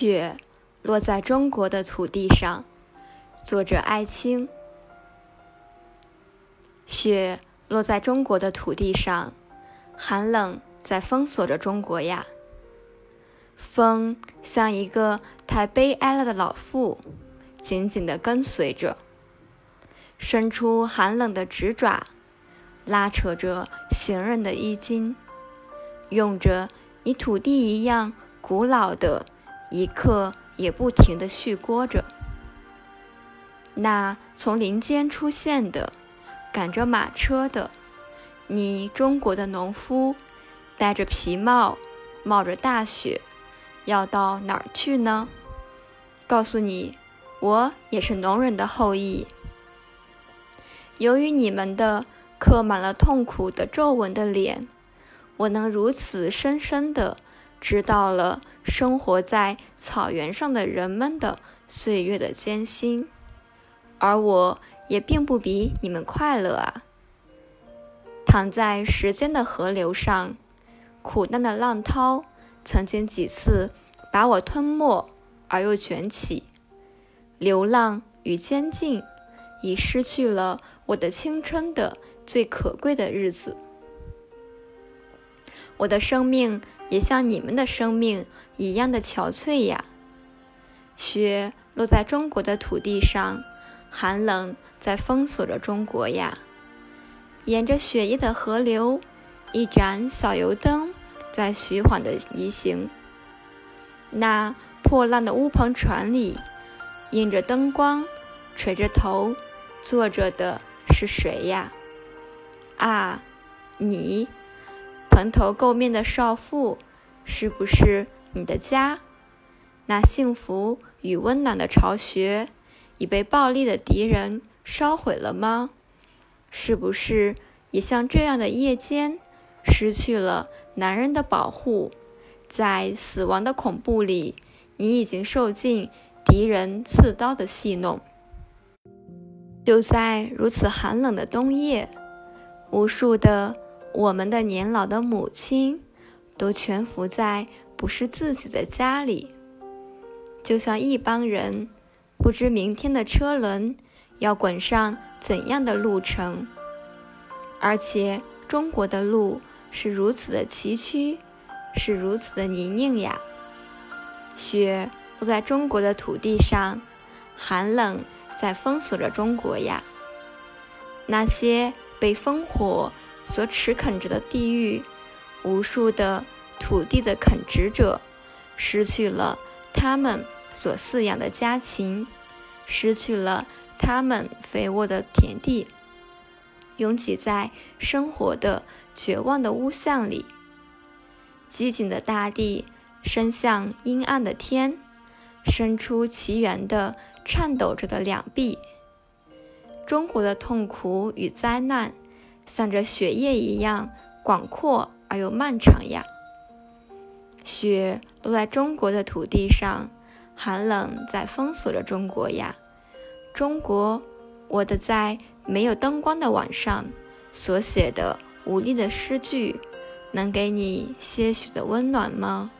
雪落在中国的土地上，作者艾青。雪落在中国的土地上，寒冷在封锁着中国呀。风像一个太悲哀了的老妇，紧紧地跟随着，伸出寒冷的直爪，拉扯着行人的衣襟，用着你土地一样古老的。一刻也不停地续聒着。那从林间出现的，赶着马车的，你中国的农夫，戴着皮帽，冒着大雪，要到哪儿去呢？告诉你，我也是农人的后裔。由于你们的刻满了痛苦的皱纹的脸，我能如此深深的知道了。生活在草原上的人们的岁月的艰辛，而我也并不比你们快乐啊！躺在时间的河流上，苦难的浪涛曾经几次把我吞没而又卷起，流浪与监禁已失去了我的青春的最可贵的日子，我的生命也像你们的生命。一样的憔悴呀！雪落在中国的土地上，寒冷在封锁着中国呀。沿着雪夜的河流，一盏小油灯在徐缓的移行。那破烂的乌篷船里，映着灯光，垂着头坐着的是谁呀？啊，你，蓬头垢面的少妇，是不是？你的家，那幸福与温暖的巢穴，已被暴力的敌人烧毁了吗？是不是也像这样的夜间，失去了男人的保护，在死亡的恐怖里，你已经受尽敌人刺刀的戏弄？就在如此寒冷的冬夜，无数的我们的年老的母亲，都蜷伏在。不是自己的家里，就像一帮人不知明天的车轮要滚上怎样的路程，而且中国的路是如此的崎岖，是如此的泥泞呀。雪落在中国的土地上，寒冷在封锁着中国呀。那些被烽火所持啃着的地狱，无数的。土地的垦殖者失去了他们所饲养的家禽，失去了他们肥沃的田地，拥挤在生活的绝望的屋巷里。寂静的大地伸向阴暗的天，伸出奇缘的颤抖着的两臂。中国的痛苦与灾难，像着雪夜一样广阔而又漫长呀。雪落在中国的土地上，寒冷在封锁着中国呀。中国，我的在没有灯光的晚上所写的无力的诗句，能给你些许的温暖吗？